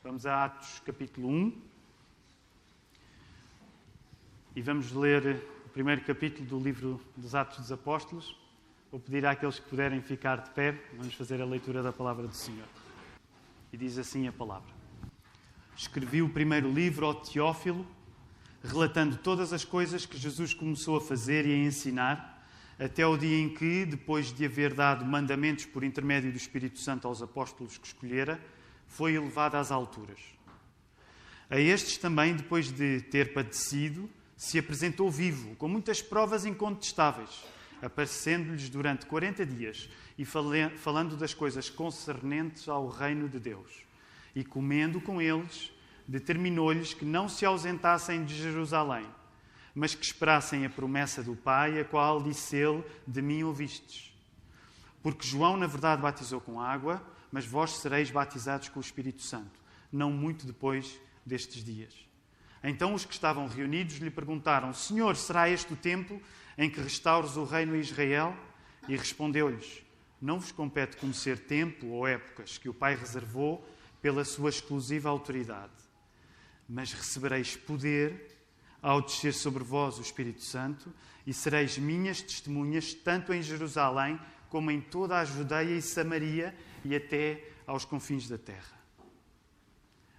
Vamos a Atos capítulo 1 e vamos ler o primeiro capítulo do livro dos Atos dos Apóstolos. Vou pedir àqueles que puderem ficar de pé, vamos fazer a leitura da palavra do Senhor. E diz assim a palavra: Escrevi o primeiro livro ao Teófilo, relatando todas as coisas que Jesus começou a fazer e a ensinar, até o dia em que, depois de haver dado mandamentos por intermédio do Espírito Santo aos apóstolos que escolhera, foi elevado às alturas. A estes também, depois de ter padecido, se apresentou vivo, com muitas provas incontestáveis, aparecendo-lhes durante 40 dias e falando das coisas concernentes ao reino de Deus. E comendo com eles, determinou-lhes que não se ausentassem de Jerusalém, mas que esperassem a promessa do Pai, a qual disse ele: De mim ouvistes. Porque João, na verdade, batizou com água mas vós sereis batizados com o Espírito Santo, não muito depois destes dias. Então os que estavam reunidos lhe perguntaram: Senhor, será este o tempo em que restaures o reino a Israel? E respondeu-lhes: Não vos compete conhecer tempo ou épocas que o Pai reservou pela sua exclusiva autoridade, mas recebereis poder ao descer sobre vós o Espírito Santo e sereis minhas testemunhas tanto em Jerusalém como em toda a Judeia e Samaria e até aos confins da terra.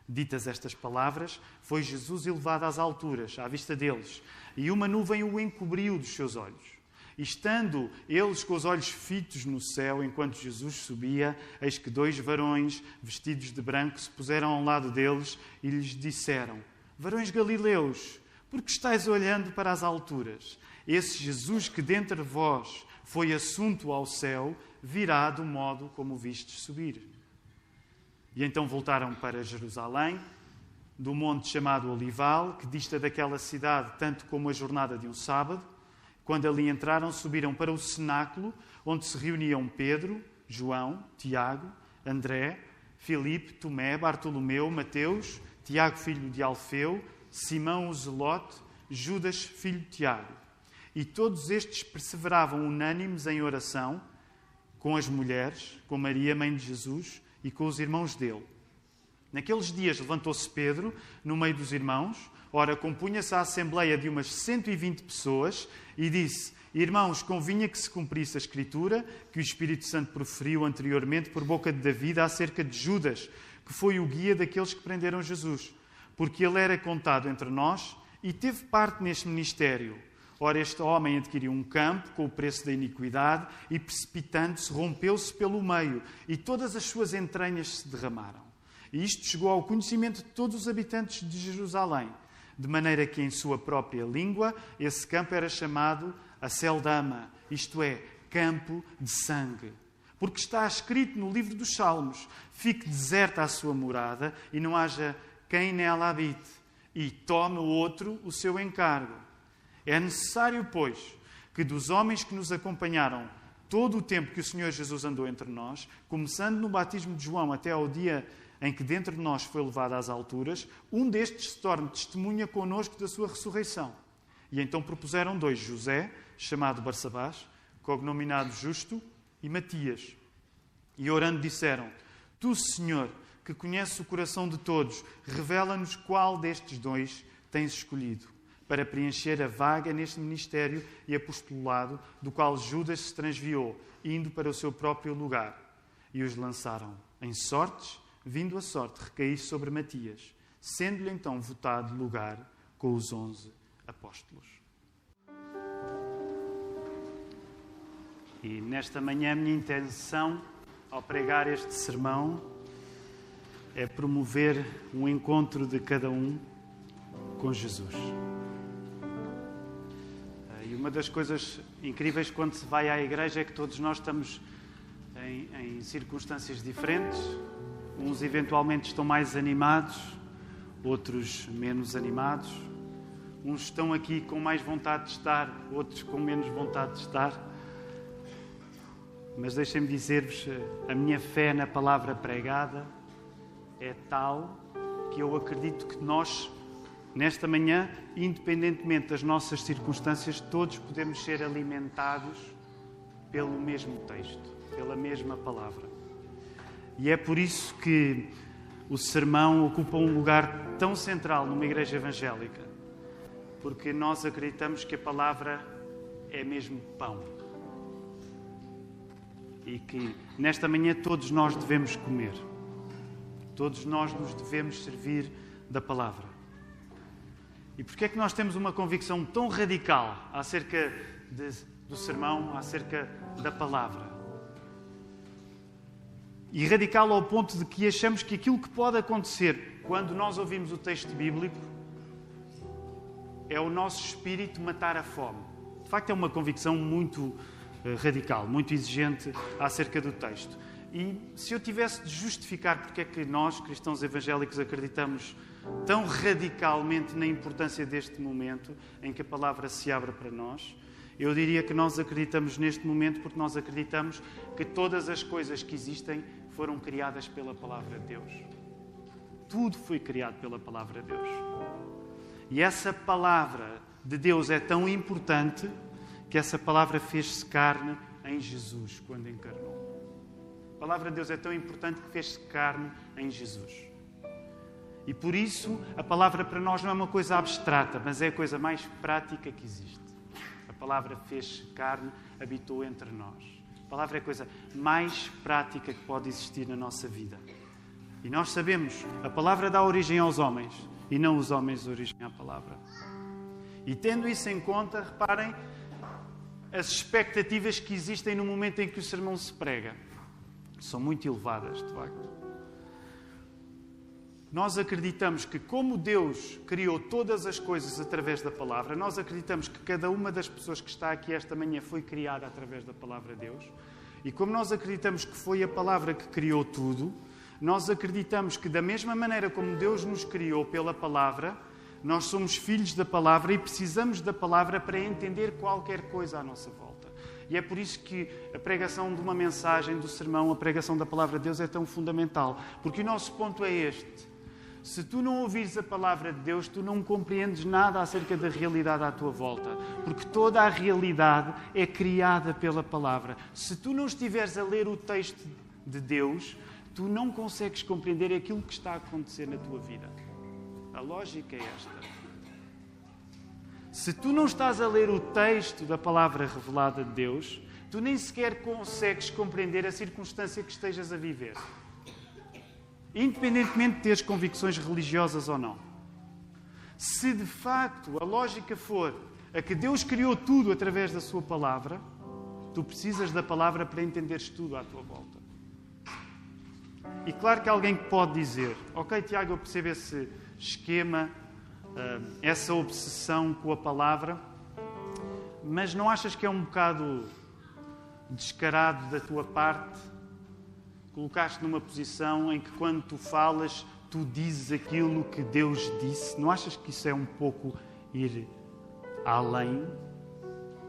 Ditas estas palavras, foi Jesus elevado às alturas, à vista deles, e uma nuvem o encobriu dos seus olhos. Estando eles com os olhos fitos no céu, enquanto Jesus subia, eis que dois varões, vestidos de branco, se puseram ao lado deles e lhes disseram: Varões galileus, por que estáis olhando para as alturas? Esse Jesus que dentre vós foi assunto ao céu, virá do modo como vistes subir. E então voltaram para Jerusalém, do monte chamado Olival, que dista daquela cidade tanto como a jornada de um sábado. Quando ali entraram, subiram para o cenáculo, onde se reuniam Pedro, João, Tiago, André, Filipe, Tomé, Bartolomeu, Mateus, Tiago, filho de Alfeu, Simão o Zelote, Judas, filho de Tiago e todos estes perseveravam unânimes em oração com as mulheres, com Maria, mãe de Jesus, e com os irmãos dele. Naqueles dias levantou-se Pedro, no meio dos irmãos, ora, compunha-se a assembleia de umas 120 pessoas, e disse: Irmãos, convinha que se cumprisse a Escritura que o Espírito Santo proferiu anteriormente por boca de David acerca de Judas, que foi o guia daqueles que prenderam Jesus, porque ele era contado entre nós e teve parte neste ministério Ora, este homem adquiriu um campo com o preço da iniquidade e, precipitando-se, rompeu-se pelo meio e todas as suas entranhas se derramaram. E isto chegou ao conhecimento de todos os habitantes de Jerusalém, de maneira que, em sua própria língua, esse campo era chamado Aceldama, isto é, campo de sangue. Porque está escrito no livro dos Salmos: fique deserta a sua morada e não haja quem nela habite, e tome o outro o seu encargo. É necessário, pois, que dos homens que nos acompanharam todo o tempo que o Senhor Jesus andou entre nós, começando no batismo de João até ao dia em que dentro de nós foi levado às alturas, um destes se torne testemunha conosco da sua ressurreição. E então propuseram dois, José, chamado Barsabás, cognominado Justo, e Matias. E orando disseram: Tu, Senhor, que conheces o coração de todos, revela-nos qual destes dois tens escolhido para preencher a vaga neste ministério e apostolado do qual Judas se transviou, indo para o seu próprio lugar. E os lançaram em sortes, vindo a sorte recair sobre Matias, sendo-lhe então votado lugar com os onze apóstolos. E nesta manhã, a minha intenção ao pregar este sermão é promover um encontro de cada um com Jesus uma das coisas incríveis quando se vai à igreja é que todos nós estamos em, em circunstâncias diferentes. Uns eventualmente estão mais animados, outros menos animados. Uns estão aqui com mais vontade de estar, outros com menos vontade de estar. Mas deixem-me dizer-vos, a minha fé na palavra pregada é tal que eu acredito que nós Nesta manhã, independentemente das nossas circunstâncias, todos podemos ser alimentados pelo mesmo texto, pela mesma palavra. E é por isso que o sermão ocupa um lugar tão central numa igreja evangélica? Porque nós acreditamos que a palavra é mesmo pão. E que nesta manhã todos nós devemos comer. Todos nós nos devemos servir da palavra. E porquê é que nós temos uma convicção tão radical acerca de, do sermão, acerca da palavra? E radical ao ponto de que achamos que aquilo que pode acontecer quando nós ouvimos o texto bíblico é o nosso espírito matar a fome. De facto, é uma convicção muito eh, radical, muito exigente acerca do texto. E se eu tivesse de justificar porque é que nós, cristãos evangélicos, acreditamos tão radicalmente na importância deste momento em que a palavra se abre para nós, eu diria que nós acreditamos neste momento porque nós acreditamos que todas as coisas que existem foram criadas pela palavra de Deus. Tudo foi criado pela palavra de Deus. E essa palavra de Deus é tão importante que essa palavra fez-se carne em Jesus quando encarnou. A palavra de Deus é tão importante que fez-se carne em Jesus. E por isso a palavra para nós não é uma coisa abstrata, mas é a coisa mais prática que existe. A palavra fez carne, habitou entre nós. A palavra é a coisa mais prática que pode existir na nossa vida. E nós sabemos, a palavra dá origem aos homens e não os homens origem à palavra. E tendo isso em conta, reparem as expectativas que existem no momento em que o sermão se prega. São muito elevadas, de facto. Nós acreditamos que, como Deus criou todas as coisas através da palavra, nós acreditamos que cada uma das pessoas que está aqui esta manhã foi criada através da palavra de Deus. E como nós acreditamos que foi a palavra que criou tudo, nós acreditamos que, da mesma maneira como Deus nos criou pela palavra, nós somos filhos da palavra e precisamos da palavra para entender qualquer coisa à nossa volta. E é por isso que a pregação de uma mensagem, do sermão, a pregação da palavra de Deus é tão fundamental. Porque o nosso ponto é este. Se tu não ouvires a palavra de Deus, tu não compreendes nada acerca da realidade à tua volta, porque toda a realidade é criada pela palavra. Se tu não estiveres a ler o texto de Deus, tu não consegues compreender aquilo que está a acontecer na tua vida. A lógica é esta. Se tu não estás a ler o texto da palavra revelada de Deus, tu nem sequer consegues compreender a circunstância que estejas a viver. Independentemente de teres convicções religiosas ou não. Se de facto a lógica for a que Deus criou tudo através da Sua palavra, tu precisas da palavra para entenderes tudo à tua volta. E claro que alguém pode dizer: Ok, Tiago, eu percebo esse esquema, eh, essa obsessão com a palavra, mas não achas que é um bocado descarado da tua parte colocar-te numa posição em que quando tu falas, tu dizes aquilo que Deus disse? Não achas que isso é um pouco ir além?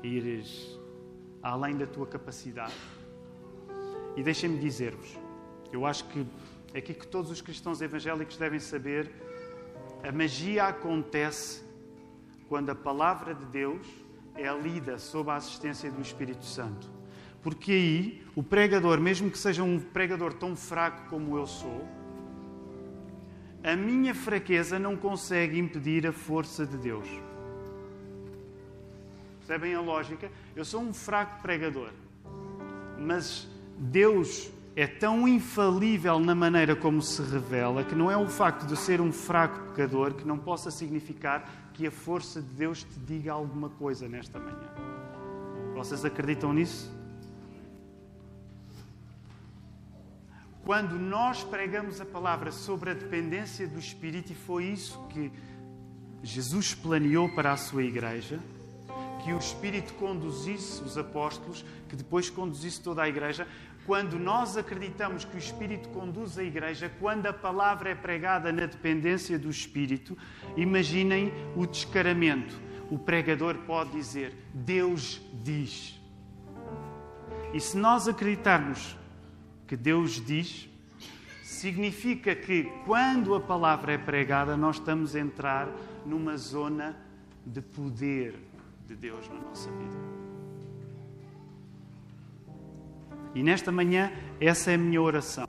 Ires além da tua capacidade? E deixem-me dizer-vos, eu acho que é aqui que todos os cristãos evangélicos devem saber a magia acontece quando a palavra de Deus é lida sob a assistência do Espírito Santo. Porque aí o pregador, mesmo que seja um pregador tão fraco como eu sou, a minha fraqueza não consegue impedir a força de Deus. Percebem a lógica? Eu sou um fraco pregador, mas Deus é tão infalível na maneira como se revela que não é o facto de ser um fraco pecador que não possa significar que a força de Deus te diga alguma coisa nesta manhã. Vocês acreditam nisso? Quando nós pregamos a palavra sobre a dependência do Espírito, e foi isso que Jesus planeou para a sua igreja, que o Espírito conduzisse os apóstolos, que depois conduzisse toda a igreja, quando nós acreditamos que o Espírito conduz a igreja, quando a palavra é pregada na dependência do Espírito, imaginem o descaramento. O pregador pode dizer: Deus diz. E se nós acreditarmos que Deus diz, significa que quando a palavra é pregada, nós estamos a entrar numa zona de poder de Deus na nossa vida. E nesta manhã, essa é a minha oração.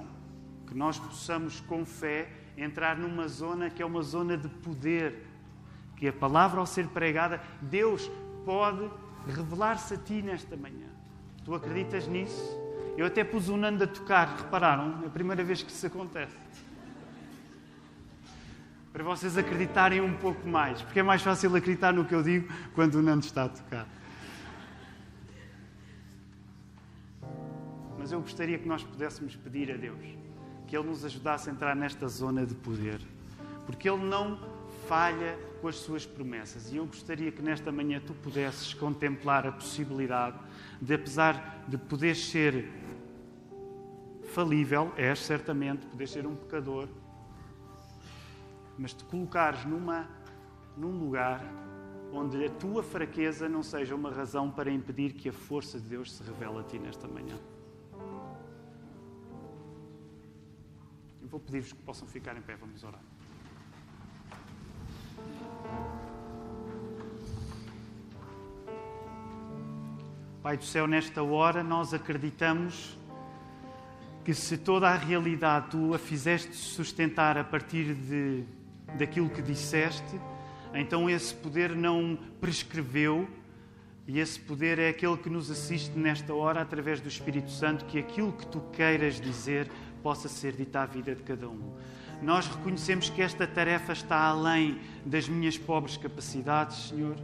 Que nós possamos, com fé, entrar numa zona que é uma zona de poder. Que a palavra, ao ser pregada, Deus pode revelar-se a ti nesta manhã. Tu acreditas nisso? Eu até pus o Nando a tocar, repararam? É a primeira vez que isso acontece. Para vocês acreditarem um pouco mais, porque é mais fácil acreditar no que eu digo quando o Nando está a tocar. Mas eu gostaria que nós pudéssemos pedir a Deus que Ele nos ajudasse a entrar nesta zona de poder, porque Ele não falha com as suas promessas. E eu gostaria que nesta manhã tu pudesses contemplar a possibilidade de, apesar de poder ser falível, és certamente, podes ser um pecador, mas te colocares numa, num lugar onde a tua fraqueza não seja uma razão para impedir que a força de Deus se revele a ti nesta manhã. Eu vou pedir-vos que possam ficar em pé, vamos orar. Pai do céu, nesta hora nós acreditamos que se toda a realidade tu a fizeste sustentar a partir de, daquilo que disseste, então esse poder não prescreveu e esse poder é aquele que nos assiste nesta hora através do Espírito Santo, que aquilo que tu queiras dizer possa ser dito à vida de cada um. Nós reconhecemos que esta tarefa está além das minhas pobres capacidades, Senhor,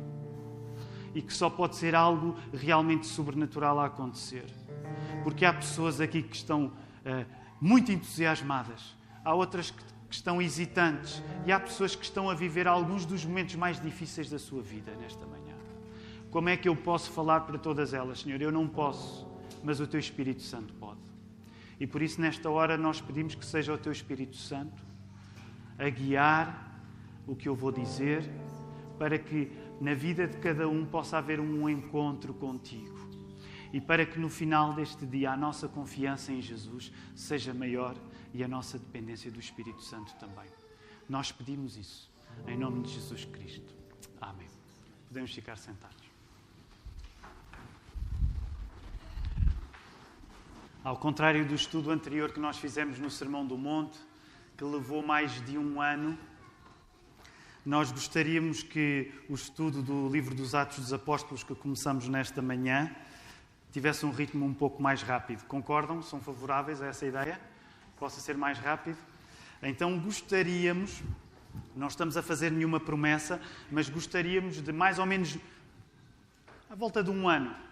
e que só pode ser algo realmente sobrenatural a acontecer. Porque há pessoas aqui que estão muito entusiasmadas, há outras que, que estão hesitantes e há pessoas que estão a viver alguns dos momentos mais difíceis da sua vida nesta manhã. Como é que eu posso falar para todas elas, Senhor? Eu não posso, mas o Teu Espírito Santo pode. E por isso, nesta hora, nós pedimos que seja o Teu Espírito Santo a guiar o que eu vou dizer, para que na vida de cada um possa haver um encontro contigo. E para que no final deste dia a nossa confiança em Jesus seja maior e a nossa dependência do Espírito Santo também. Nós pedimos isso em nome de Jesus Cristo. Amém. Podemos ficar sentados. Ao contrário do estudo anterior que nós fizemos no Sermão do Monte, que levou mais de um ano, nós gostaríamos que o estudo do livro dos Atos dos Apóstolos, que começamos nesta manhã, tivesse um ritmo um pouco mais rápido. Concordam? São favoráveis a essa ideia? Possa ser mais rápido? Então gostaríamos, não estamos a fazer nenhuma promessa, mas gostaríamos de mais ou menos à volta de um ano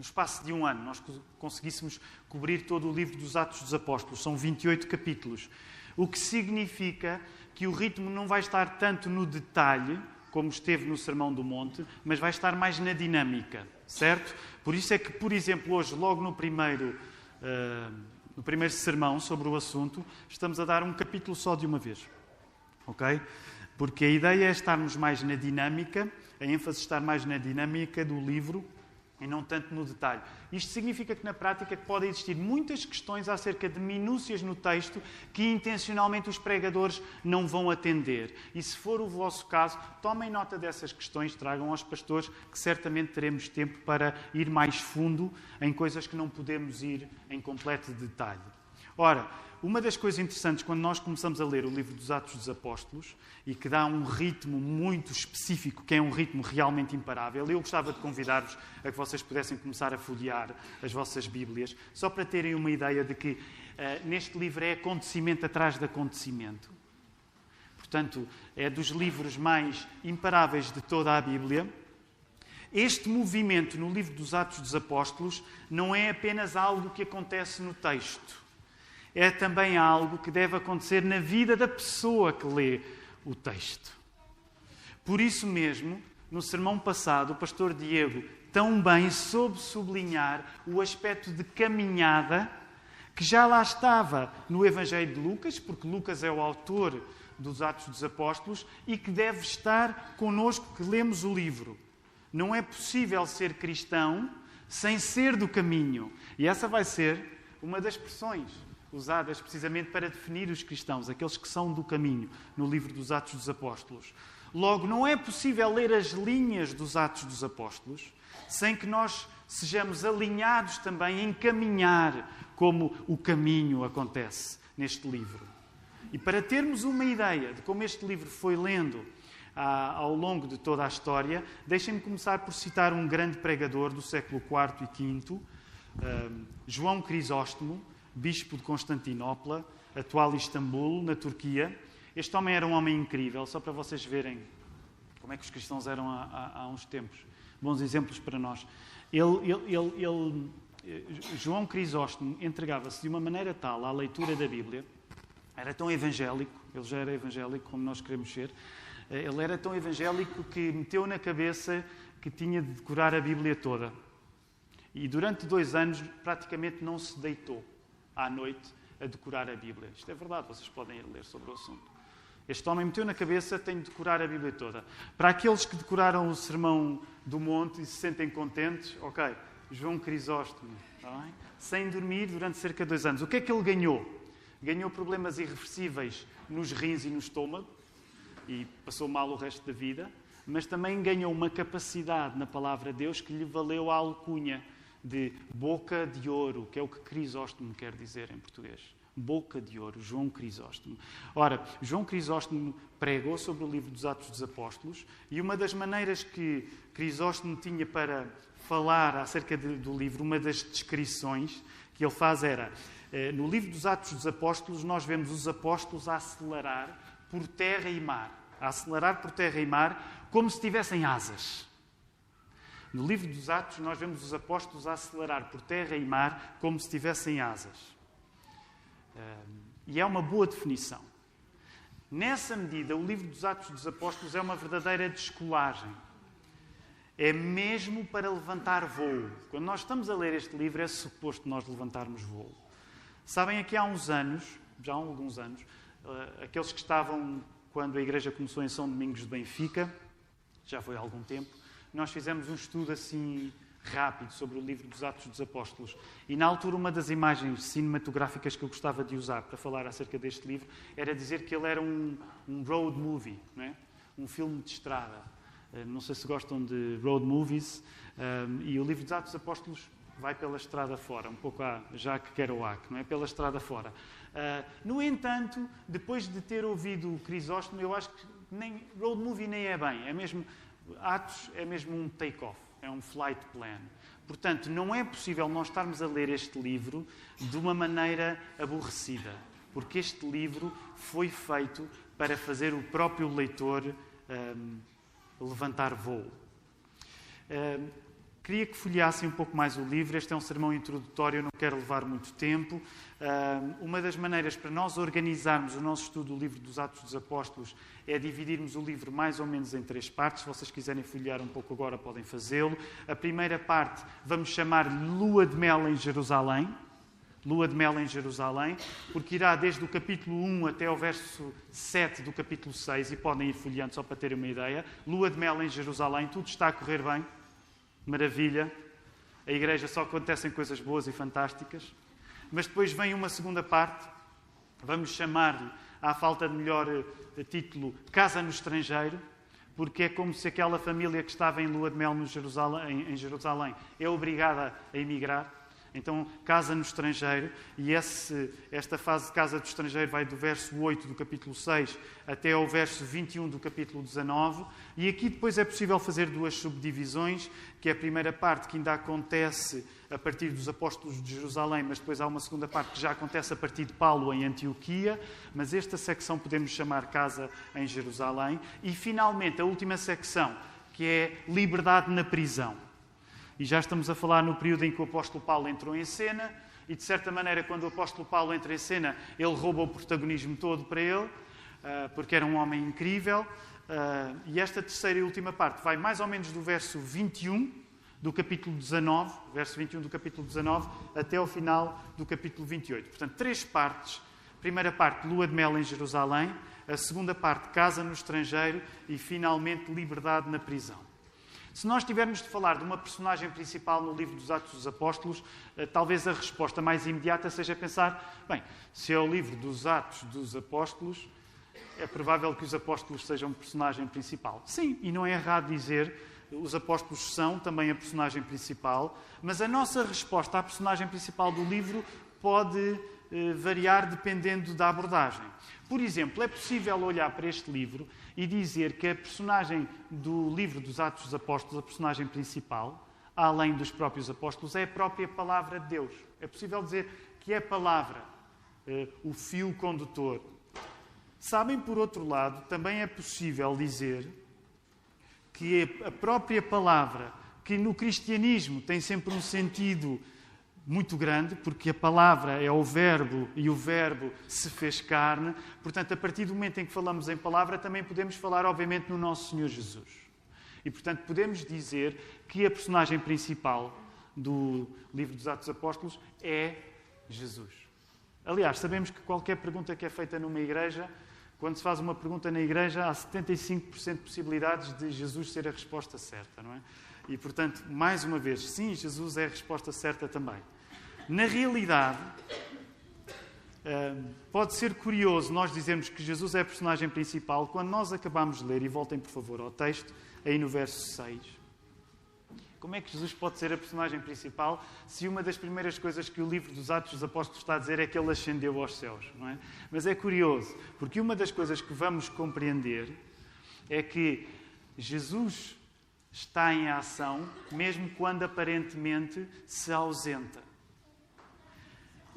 no espaço de um ano, nós conseguíssemos cobrir todo o livro dos Atos dos Apóstolos. São 28 capítulos. O que significa que o ritmo não vai estar tanto no detalhe, como esteve no Sermão do Monte, mas vai estar mais na dinâmica, certo? Por isso é que, por exemplo, hoje, logo no primeiro, uh, no primeiro sermão sobre o assunto, estamos a dar um capítulo só de uma vez. Ok? Porque a ideia é estarmos mais na dinâmica, a ênfase estar mais na dinâmica do livro e não tanto no detalhe. Isto significa que na prática podem existir muitas questões acerca de minúcias no texto que intencionalmente os pregadores não vão atender. E se for o vosso caso, tomem nota dessas questões, tragam aos pastores, que certamente teremos tempo para ir mais fundo em coisas que não podemos ir em completo detalhe. Ora, uma das coisas interessantes quando nós começamos a ler o livro dos Atos dos Apóstolos e que dá um ritmo muito específico, que é um ritmo realmente imparável, eu gostava de convidar-vos a que vocês pudessem começar a folhear as vossas Bíblias, só para terem uma ideia de que uh, neste livro é acontecimento atrás de acontecimento. Portanto, é dos livros mais imparáveis de toda a Bíblia. Este movimento no livro dos Atos dos Apóstolos não é apenas algo que acontece no texto é também algo que deve acontecer na vida da pessoa que lê o texto. Por isso mesmo, no sermão passado, o pastor Diego tão bem soube sublinhar o aspecto de caminhada que já lá estava no Evangelho de Lucas, porque Lucas é o autor dos Atos dos Apóstolos e que deve estar conosco que lemos o livro. Não é possível ser cristão sem ser do caminho. E essa vai ser uma das expressões usadas precisamente para definir os cristãos, aqueles que são do caminho, no livro dos Atos dos Apóstolos. Logo, não é possível ler as linhas dos Atos dos Apóstolos sem que nós sejamos alinhados também em caminhar como o caminho acontece neste livro. E para termos uma ideia de como este livro foi lendo ah, ao longo de toda a história, deixem-me começar por citar um grande pregador do século IV e V, ah, João Crisóstomo, bispo de Constantinopla, atual Istambul, na Turquia. Este homem era um homem incrível, só para vocês verem como é que os cristãos eram há, há, há uns tempos. Bons exemplos para nós. Ele, ele, ele, ele João Crisóstomo entregava-se de uma maneira tal à leitura da Bíblia, era tão evangélico, ele já era evangélico como nós queremos ser, eh, ele era tão evangélico que meteu na cabeça que tinha de decorar a Bíblia toda. E durante dois anos praticamente não se deitou à noite a decorar a Bíblia. Isto é verdade, vocês podem ler sobre o assunto. Este homem meteu na cabeça, tenho de decorar a Bíblia toda. Para aqueles que decoraram o Sermão do Monte e se sentem contentes, ok, João Crisóstomo, tá sem dormir durante cerca de dois anos. O que é que ele ganhou? Ganhou problemas irreversíveis nos rins e no estômago e passou mal o resto da vida, mas também ganhou uma capacidade na palavra de Deus que lhe valeu a alcunha de boca de ouro, que é o que Crisóstomo quer dizer em português. Boca de ouro, João Crisóstomo. Ora, João Crisóstomo pregou sobre o livro dos Atos dos Apóstolos e uma das maneiras que Crisóstomo tinha para falar acerca de, do livro, uma das descrições que ele faz era: eh, no livro dos Atos dos Apóstolos, nós vemos os apóstolos a acelerar por terra e mar. A acelerar por terra e mar como se tivessem asas. No livro dos Atos, nós vemos os apóstolos a acelerar por terra e mar como se tivessem asas. E é uma boa definição. Nessa medida, o livro dos Atos dos Apóstolos é uma verdadeira descolagem. É mesmo para levantar voo. Quando nós estamos a ler este livro, é suposto nós levantarmos voo. Sabem, aqui há uns anos, já há alguns anos, eh, aqueles que estavam quando a igreja começou em São Domingos de Benfica, já foi há algum tempo, nós fizemos um estudo assim rápido sobre o livro dos Atos dos Apóstolos. E na altura, uma das imagens cinematográficas que eu gostava de usar para falar acerca deste livro era dizer que ele era um, um road movie, é? um filme de estrada. Eh, não sei se gostam de road movies. Um, e o livro dos Atos dos Apóstolos vai pela estrada fora, um pouco a Jacques Kerouac, não é? Pela estrada fora. Uh, no entanto, depois de ter ouvido o Crisóstomo, eu acho que nem road movie nem é bem, é mesmo Atos é mesmo um take-off, é um flight plan. Portanto, não é possível nós estarmos a ler este livro de uma maneira aborrecida, porque este livro foi feito para fazer o próprio leitor um, levantar voo. Um, Queria que folheassem um pouco mais o livro. Este é um sermão introdutório, não quero levar muito tempo. Uma das maneiras para nós organizarmos o nosso estudo do livro dos Atos dos Apóstolos é dividirmos o livro mais ou menos em três partes. Se vocês quiserem folhear um pouco agora, podem fazê-lo. A primeira parte vamos chamar Lua de Mel em Jerusalém. Lua de Mel em Jerusalém, porque irá desde o capítulo 1 até o verso 7 do capítulo 6, e podem ir folheando só para terem uma ideia. Lua de Mel em Jerusalém, tudo está a correr bem maravilha, a igreja só acontecem coisas boas e fantásticas. Mas depois vem uma segunda parte, vamos chamar-lhe, à falta de melhor eh, título, Casa no Estrangeiro, porque é como se aquela família que estava em lua de mel no Jerusalém, em Jerusalém é obrigada a emigrar. Então, casa no estrangeiro, e esse, esta fase de casa do estrangeiro vai do verso 8 do capítulo 6 até ao verso 21 do capítulo 19. E aqui depois é possível fazer duas subdivisões, que é a primeira parte que ainda acontece a partir dos apóstolos de Jerusalém, mas depois há uma segunda parte que já acontece a partir de Paulo em Antioquia, mas esta secção podemos chamar casa em Jerusalém. E finalmente a última secção, que é liberdade na prisão. E já estamos a falar no período em que o apóstolo Paulo entrou em cena, e de certa maneira, quando o apóstolo Paulo entra em cena, ele rouba o protagonismo todo para ele, ah, porque era um homem incrível. Ah, e esta terceira e última parte vai mais ou menos do verso 21 do capítulo 19, verso 21 do capítulo 19, até ao final do capítulo 28. Portanto, três partes. Primeira parte, lua de mel em Jerusalém. A segunda parte, casa no estrangeiro. E, finalmente, liberdade na prisão. Se nós tivermos de falar de uma personagem principal no livro dos Atos dos Apóstolos, eh, talvez a resposta mais imediata seja pensar: bem, se é o livro dos Atos dos Apóstolos, é provável que os apóstolos sejam personagem principal. Sim, e não é errado dizer os apóstolos são também a personagem principal, mas a nossa resposta à personagem principal do livro pode variar dependendo da abordagem. Por exemplo, é possível olhar para este livro e dizer que a personagem do livro dos Atos dos Apóstolos, a personagem principal, além dos próprios apóstolos, é a própria palavra de Deus. É possível dizer que é a palavra, eh, o fio condutor. Sabem, por outro lado, também é possível dizer que a própria palavra, que no cristianismo tem sempre um sentido muito grande, porque a palavra é o verbo e o verbo se fez carne. Portanto, a partir do momento em que falamos em palavra, também podemos falar, obviamente, no nosso Senhor Jesus. E, portanto, podemos dizer que a personagem principal do livro dos Atos Apóstolos é Jesus. Aliás, sabemos que qualquer pergunta que é feita numa igreja, quando se faz uma pergunta na igreja, há 75% de possibilidades de Jesus ser a resposta certa, não é? E, portanto, mais uma vez, sim, Jesus é a resposta certa também. Na realidade, hum, pode ser curioso nós dizermos que Jesus é a personagem principal quando nós acabamos de ler, e voltem por favor ao texto, aí no verso 6. Como é que Jesus pode ser a personagem principal se uma das primeiras coisas que o livro dos Atos dos Apóstolos está a dizer é que ele ascendeu aos céus? Não é? Mas é curioso, porque uma das coisas que vamos compreender é que Jesus está em ação, mesmo quando aparentemente se ausenta.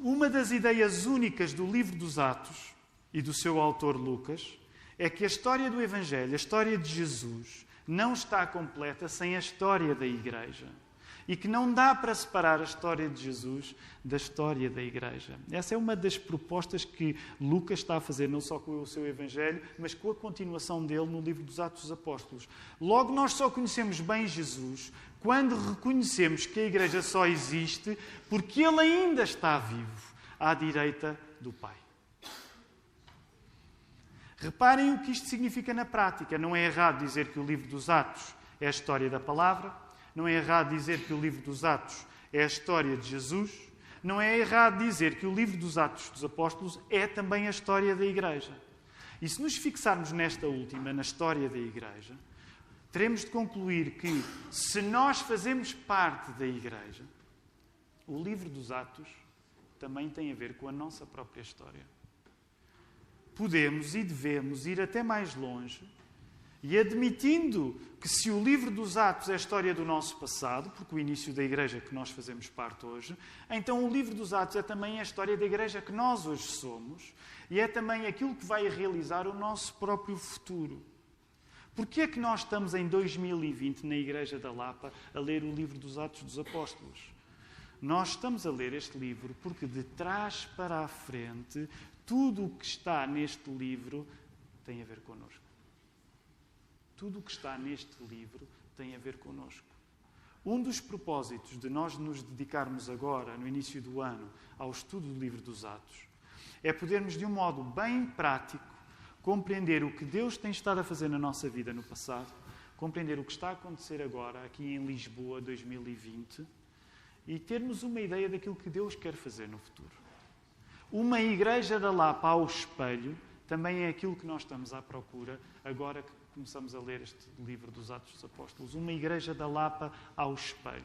Uma das ideias únicas do livro dos Atos e do seu autor Lucas é que a história do Evangelho, a história de Jesus, não está completa sem a história da Igreja e que não dá para separar a história de Jesus da história da Igreja. Essa é uma das propostas que Lucas está a fazer, não só com o seu Evangelho, mas com a continuação dele no livro dos Atos dos Apóstolos. Logo, nós só conhecemos bem Jesus quando reconhecemos que a Igreja só existe porque Ele ainda está vivo à direita do Pai. Reparem o que isto significa na prática. Não é errado dizer que o livro dos Atos é a história da palavra, não é errado dizer que o livro dos Atos é a história de Jesus. Não é errado dizer que o livro dos Atos dos Apóstolos é também a história da Igreja. E se nos fixarmos nesta última, na história da Igreja, teremos de concluir que, se nós fazemos parte da Igreja, o livro dos Atos também tem a ver com a nossa própria história. Podemos e devemos ir até mais longe e admitindo que se o livro dos Atos é a história do nosso passado, porque o início da igreja que nós fazemos parte hoje, então o livro dos Atos é também a história da igreja que nós hoje somos e é também aquilo que vai realizar o nosso próprio futuro. Porquê é que nós estamos em 2020 na Igreja da Lapa a ler o livro dos Atos dos Apóstolos? Nós estamos a ler este livro porque de trás para a frente, tudo o que está neste livro tem a ver connosco. Tudo o que está neste livro tem a ver connosco. Um dos propósitos de nós nos dedicarmos agora, no início do ano, ao estudo do livro dos Atos, é podermos, de um modo bem prático, compreender o que Deus tem estado a fazer na nossa vida no passado, compreender o que está a acontecer agora, aqui em Lisboa 2020, e termos uma ideia daquilo que Deus quer fazer no futuro. Uma igreja da Lapa ao espelho também é aquilo que nós estamos à procura agora que começamos a ler este livro dos Atos dos Apóstolos. Uma igreja da Lapa ao espelho.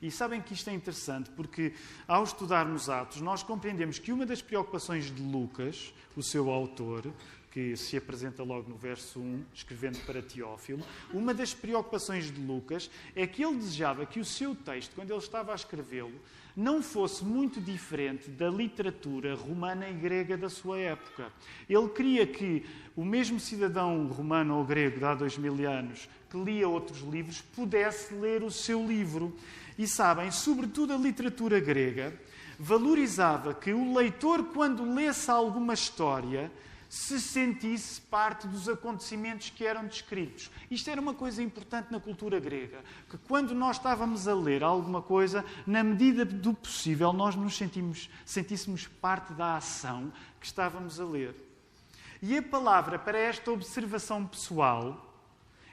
E sabem que isto é interessante porque, ao estudarmos Atos, nós compreendemos que uma das preocupações de Lucas, o seu autor, que se apresenta logo no verso 1, escrevendo para Teófilo, uma das preocupações de Lucas é que ele desejava que o seu texto, quando ele estava a escrevê-lo, não fosse muito diferente da literatura romana e grega da sua época. Ele queria que o mesmo cidadão romano ou grego de há dois mil anos que lia outros livros pudesse ler o seu livro. E sabem, sobretudo a literatura grega valorizava que o leitor, quando lesse alguma história, se sentisse parte dos acontecimentos que eram descritos. Isto era uma coisa importante na cultura grega, que quando nós estávamos a ler alguma coisa, na medida do possível, nós nos sentimos, sentíssemos parte da ação que estávamos a ler. E a palavra para esta observação pessoal,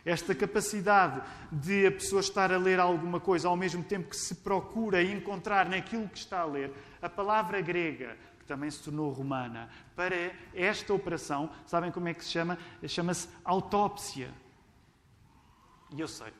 esta capacidade de a pessoa estar a ler alguma coisa ao mesmo tempo que se procura encontrar naquilo que está a ler, a palavra grega que também se tornou romana, para esta operação, sabem como é que se chama? Chama-se autópsia. E eu sei.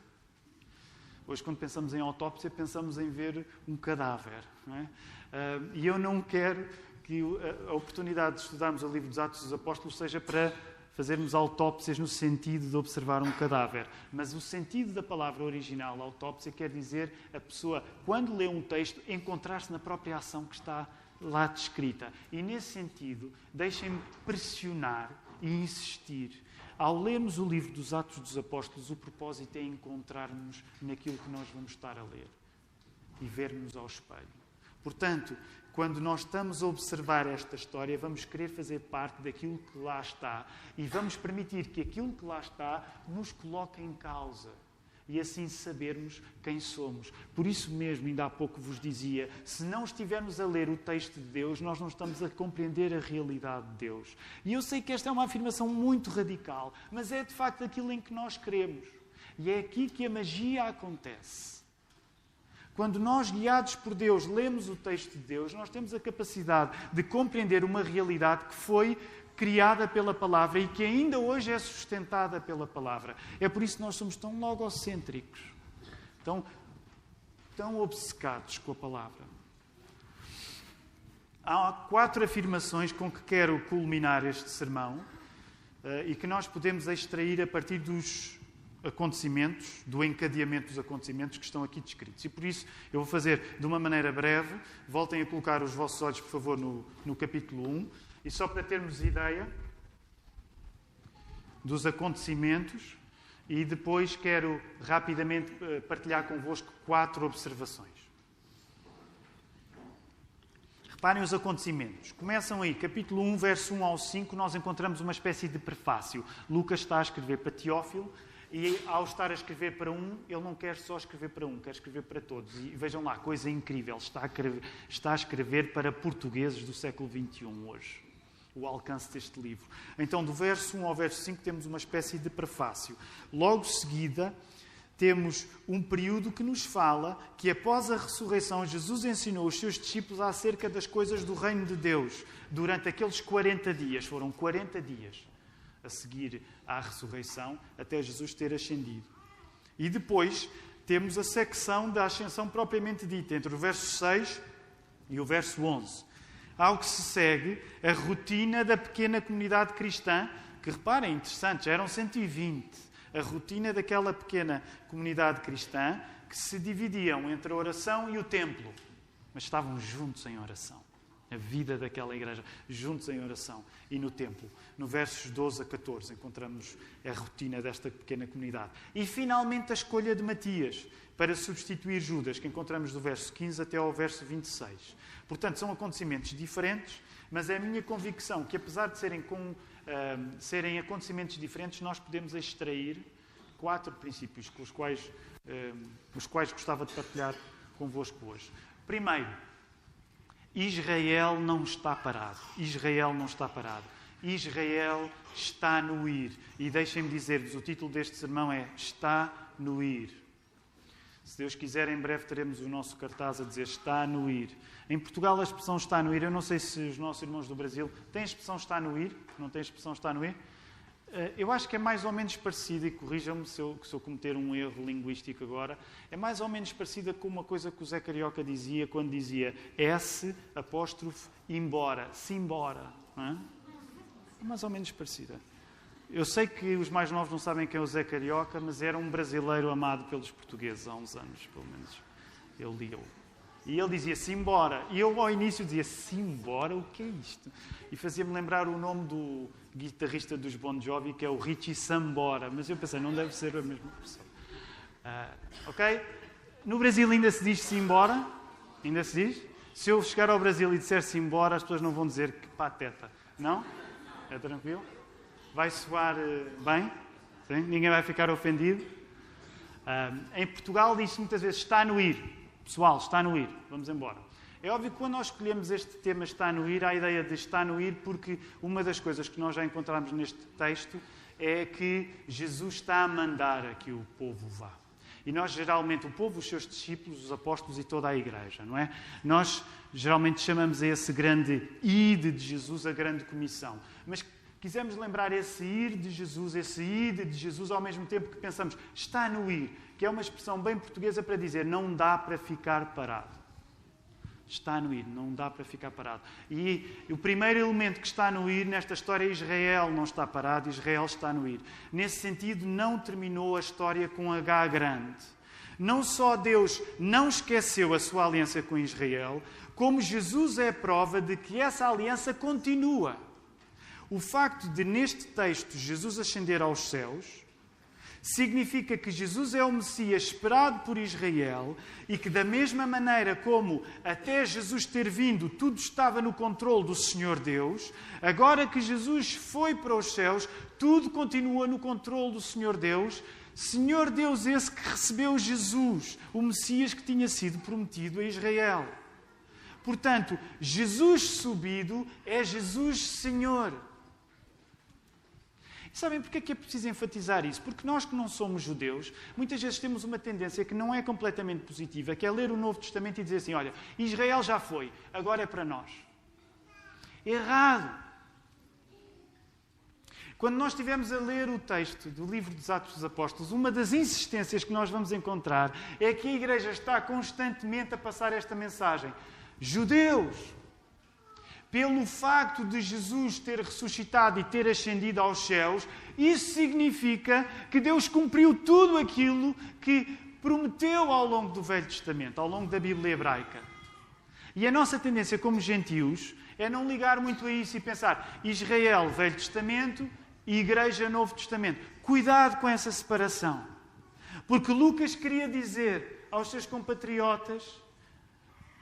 Hoje, quando pensamos em autópsia, pensamos em ver um cadáver. É? Uh, e eu não quero que a oportunidade de estudarmos o livro dos Atos dos Apóstolos seja para fazermos autópsias no sentido de observar um cadáver. Mas o sentido da palavra original, autópsia, quer dizer a pessoa, quando lê um texto, encontrar-se na própria ação que está lá descrita. E nesse sentido, deixem-me pressionar e insistir. Ao lermos o livro dos Atos dos Apóstolos, o propósito é encontrar-nos naquilo que nós vamos estar a ler e vermos ao espelho. Portanto, quando nós estamos a observar esta história, vamos querer fazer parte daquilo que lá está e vamos permitir que aquilo que lá está nos coloque em causa e assim sabermos quem somos. Por isso mesmo, ainda há pouco vos dizia, se não estivermos a ler o texto de Deus, nós não estamos a compreender a realidade de Deus. E eu sei que esta é uma afirmação muito radical, mas é de facto aquilo em que nós queremos. E é aqui que a magia acontece. Quando nós, guiados por Deus, lemos o texto de Deus, nós temos a capacidade de compreender uma realidade que foi criada pela palavra e que ainda hoje é sustentada pela palavra. É por isso que nós somos tão logocêntricos, tão, tão obcecados com a palavra. Há quatro afirmações com que quero culminar este sermão uh, e que nós podemos extrair a partir dos acontecimentos, do encadeamento dos acontecimentos que estão aqui descritos. E por isso eu vou fazer de uma maneira breve. Voltem a colocar os vossos olhos, por favor, no, no capítulo 1. E só para termos ideia dos acontecimentos, e depois quero rapidamente eh, partilhar convosco quatro observações. Reparem os acontecimentos. Começam aí, capítulo 1, verso 1 ao 5, nós encontramos uma espécie de prefácio. Lucas está a escrever para Teófilo e ao estar a escrever para um, ele não quer só escrever para um, quer escrever para todos. E vejam lá, coisa incrível, está a escrever, está a escrever para portugueses do século XXI hoje. O alcance deste livro. Então, do verso 1 ao verso 5, temos uma espécie de prefácio. Logo seguida, temos um período que nos fala que após a ressurreição, Jesus ensinou os seus discípulos acerca das coisas do reino de Deus durante aqueles 40 dias. Foram 40 dias a seguir à ressurreição, até Jesus ter ascendido. E depois temos a secção da ascensão propriamente dita, entre o verso 6 e o verso 11. Ao que se segue a rotina da pequena comunidade cristã, que reparem, interessante, já eram 120. A rotina daquela pequena comunidade cristã que se dividiam entre a oração e o templo, mas estavam juntos em oração a vida daquela igreja, juntos em oração e no templo. No versos 12 a 14 encontramos a rotina desta pequena comunidade. E finalmente a escolha de Matias para substituir Judas, que encontramos do verso 15 até ao verso 26. Portanto, são acontecimentos diferentes, mas é a minha convicção que, apesar de serem, com, uh, serem acontecimentos diferentes, nós podemos extrair quatro princípios com os quais, uh, os quais gostava de partilhar convosco hoje. Primeiro, Israel não está parado. Israel não está parado. Israel está no ir. E deixem-me dizer-vos: o título deste sermão é Está no ir. Se Deus quiser, em breve teremos o nosso cartaz a dizer está no ir. Em Portugal a expressão está no ir, eu não sei se os nossos irmãos do Brasil têm a expressão está no ir, não têm a expressão está no ir. Eh, eu acho que é mais ou menos parecida, e corrijam-me se eu, se eu cometer um erro linguístico agora, é mais ou menos parecida com uma coisa que o Zé Carioca dizia quando dizia S, apóstrofe, embora, simbora. É? é mais ou menos parecida. Eu sei que os mais novos não sabem quem é o Zé Carioca, mas era um brasileiro amado pelos portugueses há uns anos, pelo menos. Ele lia-o. E ele dizia Simbora. E eu ao início dizia Simbora, o que é isto? E fazia-me lembrar o nome do guitarrista dos Bon Jovi, que é o Richie Sambora. Mas eu pensei, não deve ser a mesma pessoa. Uh, ok? No Brasil ainda se diz Simbora? Ainda se diz? Se eu chegar ao Brasil e disser Simbora, as pessoas não vão dizer que pateta. Não? É tranquilo? Vai soar uh, bem? Sim? Ninguém vai ficar ofendido? Uh, em Portugal diz-se muitas vezes está no ir. Pessoal, está no ir, vamos embora. É óbvio que quando nós escolhemos este tema está no ir, há a ideia de está no ir, porque uma das coisas que nós já encontramos neste texto é que Jesus está a mandar a que o povo vá. E nós, geralmente, o povo, os seus discípulos, os apóstolos e toda a igreja, não é? Nós, geralmente, chamamos a esse grande ide de Jesus a grande comissão. Mas quisermos lembrar esse ir de Jesus, esse ir de Jesus, ao mesmo tempo que pensamos, está no ir, que é uma expressão bem portuguesa para dizer não dá para ficar parado. Está no ir, não dá para ficar parado. E o primeiro elemento que está no ir nesta história é Israel não está parado, Israel está no ir. Nesse sentido, não terminou a história com H grande. Não só Deus não esqueceu a sua aliança com Israel, como Jesus é a prova de que essa aliança continua. O facto de, neste texto, Jesus ascender aos céus significa que Jesus é o Messias esperado por Israel e que, da mesma maneira como até Jesus ter vindo tudo estava no controle do Senhor Deus, agora que Jesus foi para os céus, tudo continua no controle do Senhor Deus. Senhor Deus, esse que recebeu Jesus, o Messias que tinha sido prometido a Israel. Portanto, Jesus subido é Jesus Senhor. Sabem porquê que é preciso enfatizar isso? Porque nós que não somos judeus, muitas vezes temos uma tendência que não é completamente positiva, que é ler o Novo Testamento e dizer assim: olha, Israel já foi, agora é para nós. Errado. Quando nós estivermos a ler o texto do livro dos Atos dos Apóstolos, uma das insistências que nós vamos encontrar é que a Igreja está constantemente a passar esta mensagem. Judeus, pelo facto de Jesus ter ressuscitado e ter ascendido aos céus, isso significa que Deus cumpriu tudo aquilo que prometeu ao longo do Velho Testamento, ao longo da Bíblia hebraica. E a nossa tendência como gentios é não ligar muito a isso e pensar Israel, Velho Testamento e Igreja, Novo Testamento. Cuidado com essa separação. Porque Lucas queria dizer aos seus compatriotas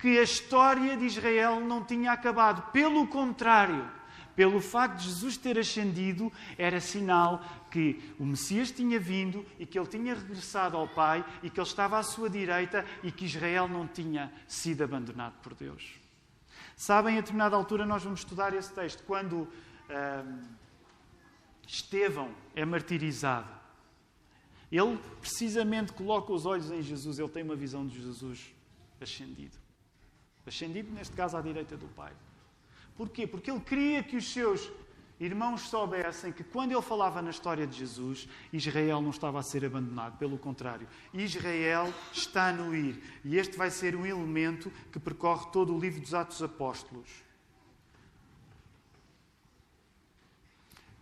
que a história de Israel não tinha acabado. Pelo contrário, pelo facto de Jesus ter ascendido, era sinal que o Messias tinha vindo e que ele tinha regressado ao Pai e que ele estava à sua direita e que Israel não tinha sido abandonado por Deus. Sabem, a determinada altura nós vamos estudar esse texto, quando hum, Estevão é martirizado. Ele precisamente coloca os olhos em Jesus, ele tem uma visão de Jesus ascendido. Ascendido, neste caso, à direita do Pai. Porquê? Porque ele queria que os seus irmãos soubessem que quando ele falava na história de Jesus, Israel não estava a ser abandonado. Pelo contrário, Israel está no ir. E este vai ser um elemento que percorre todo o livro dos Atos Apóstolos.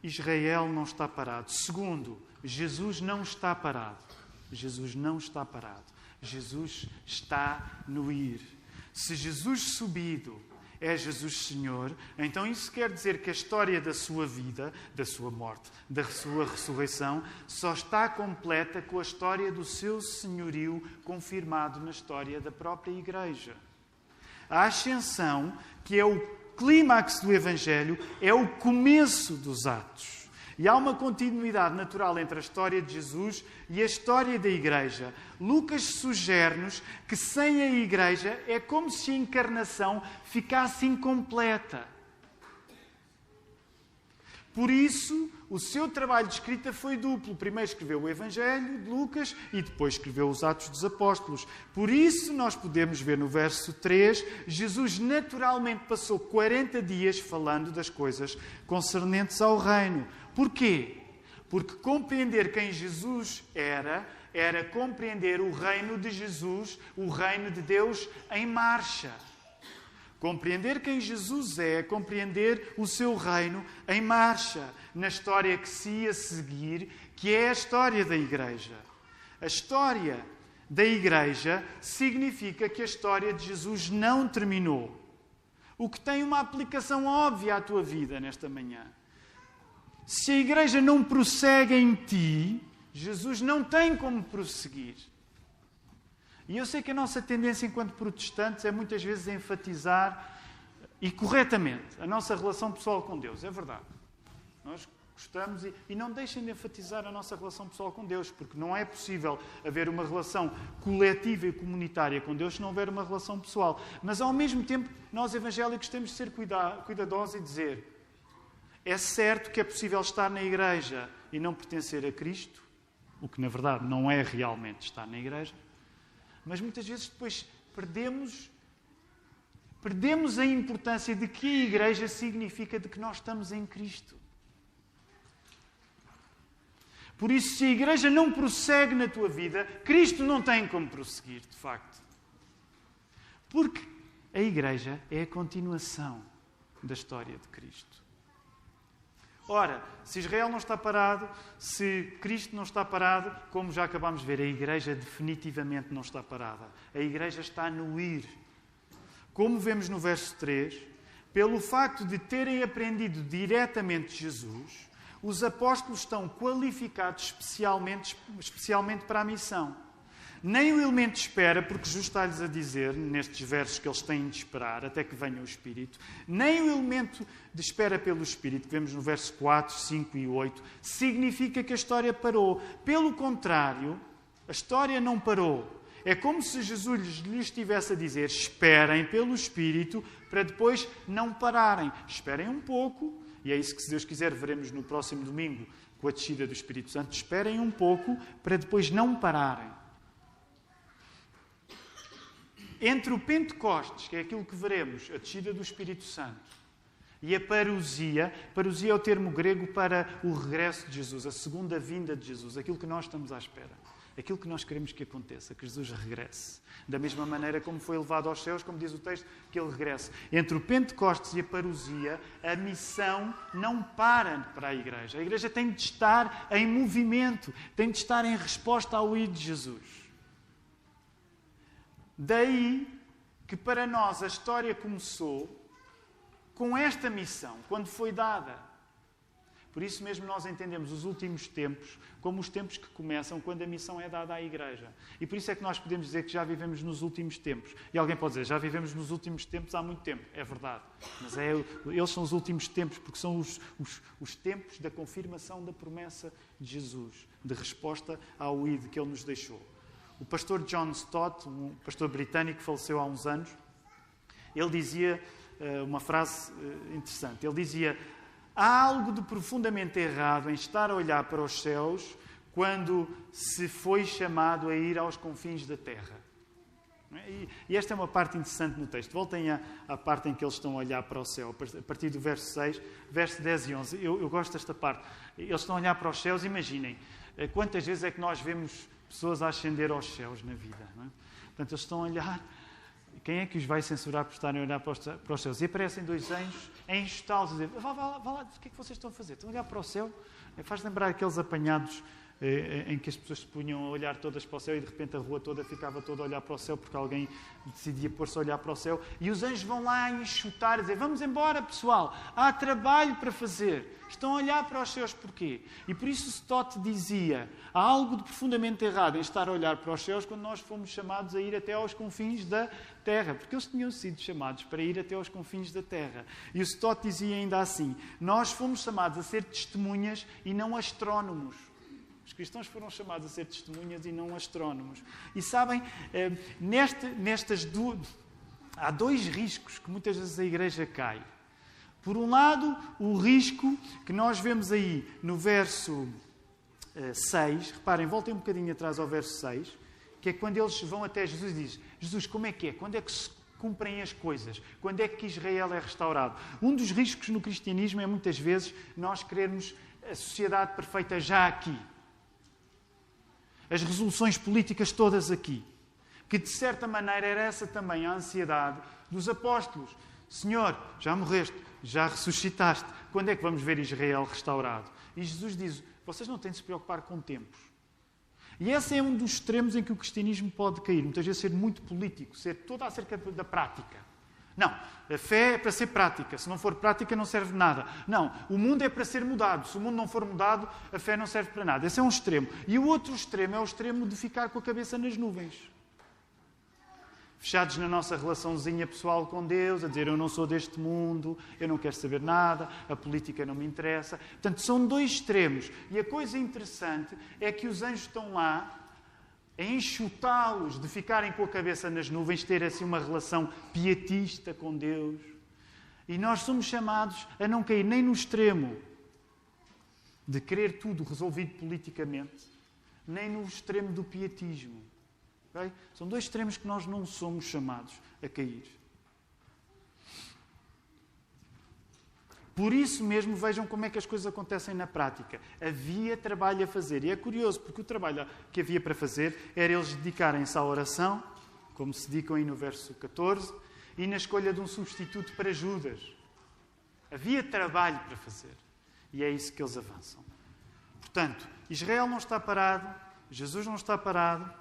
Israel não está parado. Segundo, Jesus não está parado. Jesus não está parado. Jesus está no ir. Se Jesus subido é Jesus Senhor, então isso quer dizer que a história da sua vida, da sua morte, da sua ressurreição, só está completa com a história do seu senhorio confirmado na história da própria Igreja. A ascensão, que é o clímax do Evangelho, é o começo dos Atos. E há uma continuidade natural entre a história de Jesus e a história da Igreja. Lucas sugere-nos que sem a Igreja é como se a encarnação ficasse incompleta. Por isso, o seu trabalho de escrita foi duplo. Primeiro escreveu o Evangelho de Lucas e depois escreveu os Atos dos Apóstolos. Por isso, nós podemos ver no verso 3, Jesus naturalmente passou 40 dias falando das coisas concernentes ao reino. Porquê? Porque compreender quem Jesus era, era compreender o reino de Jesus, o reino de Deus em marcha. Compreender quem Jesus é, compreender o seu reino em marcha, na história que se ia seguir, que é a história da Igreja. A história da Igreja significa que a história de Jesus não terminou. O que tem uma aplicação óbvia à tua vida nesta manhã. Se a igreja não prossegue em ti, Jesus não tem como prosseguir. E eu sei que a nossa tendência enquanto protestantes é muitas vezes enfatizar, e corretamente, a nossa relação pessoal com Deus. É verdade. Nós gostamos e, e, não deixem de enfatizar a nossa relação pessoal com Deus, porque não é possível haver uma relação coletiva e comunitária com Deus se não houver uma relação pessoal. Mas ao mesmo tempo, nós evangélicos temos de ser cuidadosos e dizer: é certo que é possível estar na igreja e não pertencer a Cristo, o que na verdade não é realmente estar na igreja, mas muitas vezes depois perdemos perdemos a importância de que a igreja significa de que nós estamos em Cristo. Por isso, se a igreja não prossegue na tua vida, Cristo não tem como prosseguir, de facto. Porque a igreja é a continuação da história de Cristo. Ora, se Israel não está parado, se Cristo não está parado, como já acabámos de ver, a igreja definitivamente não está parada. A igreja está no ir. Como vemos no verso 3, pelo facto de terem aprendido diretamente Jesus, os apóstolos estão qualificados especialmente, especialmente para a missão. Nem o elemento de espera, porque Jesus está-lhes a dizer, nestes versos, que eles têm de esperar até que venha o Espírito, nem o elemento de espera pelo Espírito, que vemos no verso 4, 5 e 8, significa que a história parou. Pelo contrário, a história não parou. É como se Jesus lhes estivesse a dizer: esperem pelo Espírito para depois não pararem. Esperem um pouco, e é isso que, se Deus quiser, veremos no próximo domingo com a descida do Espírito Santo. Esperem um pouco para depois não pararem. Entre o Pentecostes, que é aquilo que veremos, a descida do Espírito Santo, e a parousia, parousia é o termo grego para o regresso de Jesus, a segunda vinda de Jesus, aquilo que nós estamos à espera, aquilo que nós queremos que aconteça, que Jesus regresse. Da mesma maneira como foi levado aos céus, como diz o texto, que ele regresse. Entre o Pentecostes e a parousia, a missão não para para a igreja. A igreja tem de estar em movimento, tem de estar em resposta ao ir de Jesus. Daí que para nós a história começou com esta missão, quando foi dada. Por isso mesmo nós entendemos os últimos tempos como os tempos que começam quando a missão é dada à Igreja. E por isso é que nós podemos dizer que já vivemos nos últimos tempos. E alguém pode dizer, já vivemos nos últimos tempos há muito tempo. É verdade. Mas é, eles são os últimos tempos porque são os, os, os tempos da confirmação da promessa de Jesus, de resposta ao ID que Ele nos deixou. O pastor John Stott, um pastor britânico faleceu há uns anos, ele dizia uh, uma frase uh, interessante. Ele dizia: Há algo de profundamente errado em estar a olhar para os céus quando se foi chamado a ir aos confins da terra. E esta é uma parte interessante no texto. Voltem à, à, parte em que eles estão a olhar para o céu, a partir do verso 6, verso 10 e 11. Eu, eu gosto desta parte. Eles estão a olhar para os céus, imaginem eh, quantas vezes é que nós vemos pessoas a ascender aos céus na vida. Não é? Portanto, eles estão a olhar. Quem é que os vai censurar por estarem a olhar para os, céus? E aparecem dois anjos a enxutá-los, a dizer: vá, vá, vá lá, o que é que vocês estão a fazer? Estão a olhar para o céu? É, faz lembrar aqueles apanhados em que as pessoas se punham a olhar todas para o céu e de repente a rua toda ficava toda a olhar para o céu porque alguém decidia pôr-se a olhar para o céu. E os anjos vão lá enxutar e dizer: Vamos embora, pessoal, há trabalho para fazer. Estão a olhar para os céus porquê? E por isso Stott dizia: há algo de profundamente errado em estar a olhar para os céus quando nós fomos chamados a ir até aos confins da terra, porque eles tinham sido chamados para ir até aos confins da terra. E o Stott dizia ainda assim: Nós fomos chamados a ser testemunhas e não astrónomos. Os cristãos foram chamados a ser testemunhas e não astrónomos. E sabem, eh, neste, nestas duas. Há dois riscos que muitas vezes a igreja cai. Por um lado, o risco que nós vemos aí no verso 6, eh, reparem, voltem um bocadinho atrás ao verso 6, que é quando eles vão até Jesus e dizem: Jesus, como é que é? Quando é que se cumprem as coisas? Quando é que Israel é restaurado? Um dos riscos no cristianismo é muitas vezes nós querermos a sociedade perfeita já aqui as resoluções políticas todas aqui. Que de certa maneira era essa também a ansiedade dos apóstolos. Senhor, já morreste, já ressuscitaste, quando é que vamos ver Israel restaurado? E Jesus diz: vocês não têm de se preocupar com tempos. E esse é um dos extremos em que o cristianismo pode cair, muitas vezes ser muito político, ser toda acerca da prática. Não, a fé é para ser prática. Se não for prática, não serve nada. Não, o mundo é para ser mudado. Se o mundo não for mudado, a fé não serve para nada. Esse é um extremo. E o outro extremo é o extremo de ficar com a cabeça nas nuvens. Fechados na nossa relaçãozinha pessoal com Deus, a dizer eu não sou deste mundo, eu não quero saber nada, a política não me interessa. Portanto, são dois extremos. E a coisa interessante é que os anjos estão lá a enxutá-los de ficarem com a cabeça nas nuvens, ter assim uma relação pietista com Deus. E nós somos chamados a não cair nem no extremo de querer tudo resolvido politicamente, nem no extremo do pietismo. Okay? São dois extremos que nós não somos chamados a cair. Por isso mesmo, vejam como é que as coisas acontecem na prática. Havia trabalho a fazer. E é curioso, porque o trabalho que havia para fazer era eles dedicarem-se à oração, como se dedicam aí no verso 14, e na escolha de um substituto para Judas. Havia trabalho para fazer. E é isso que eles avançam. Portanto, Israel não está parado, Jesus não está parado,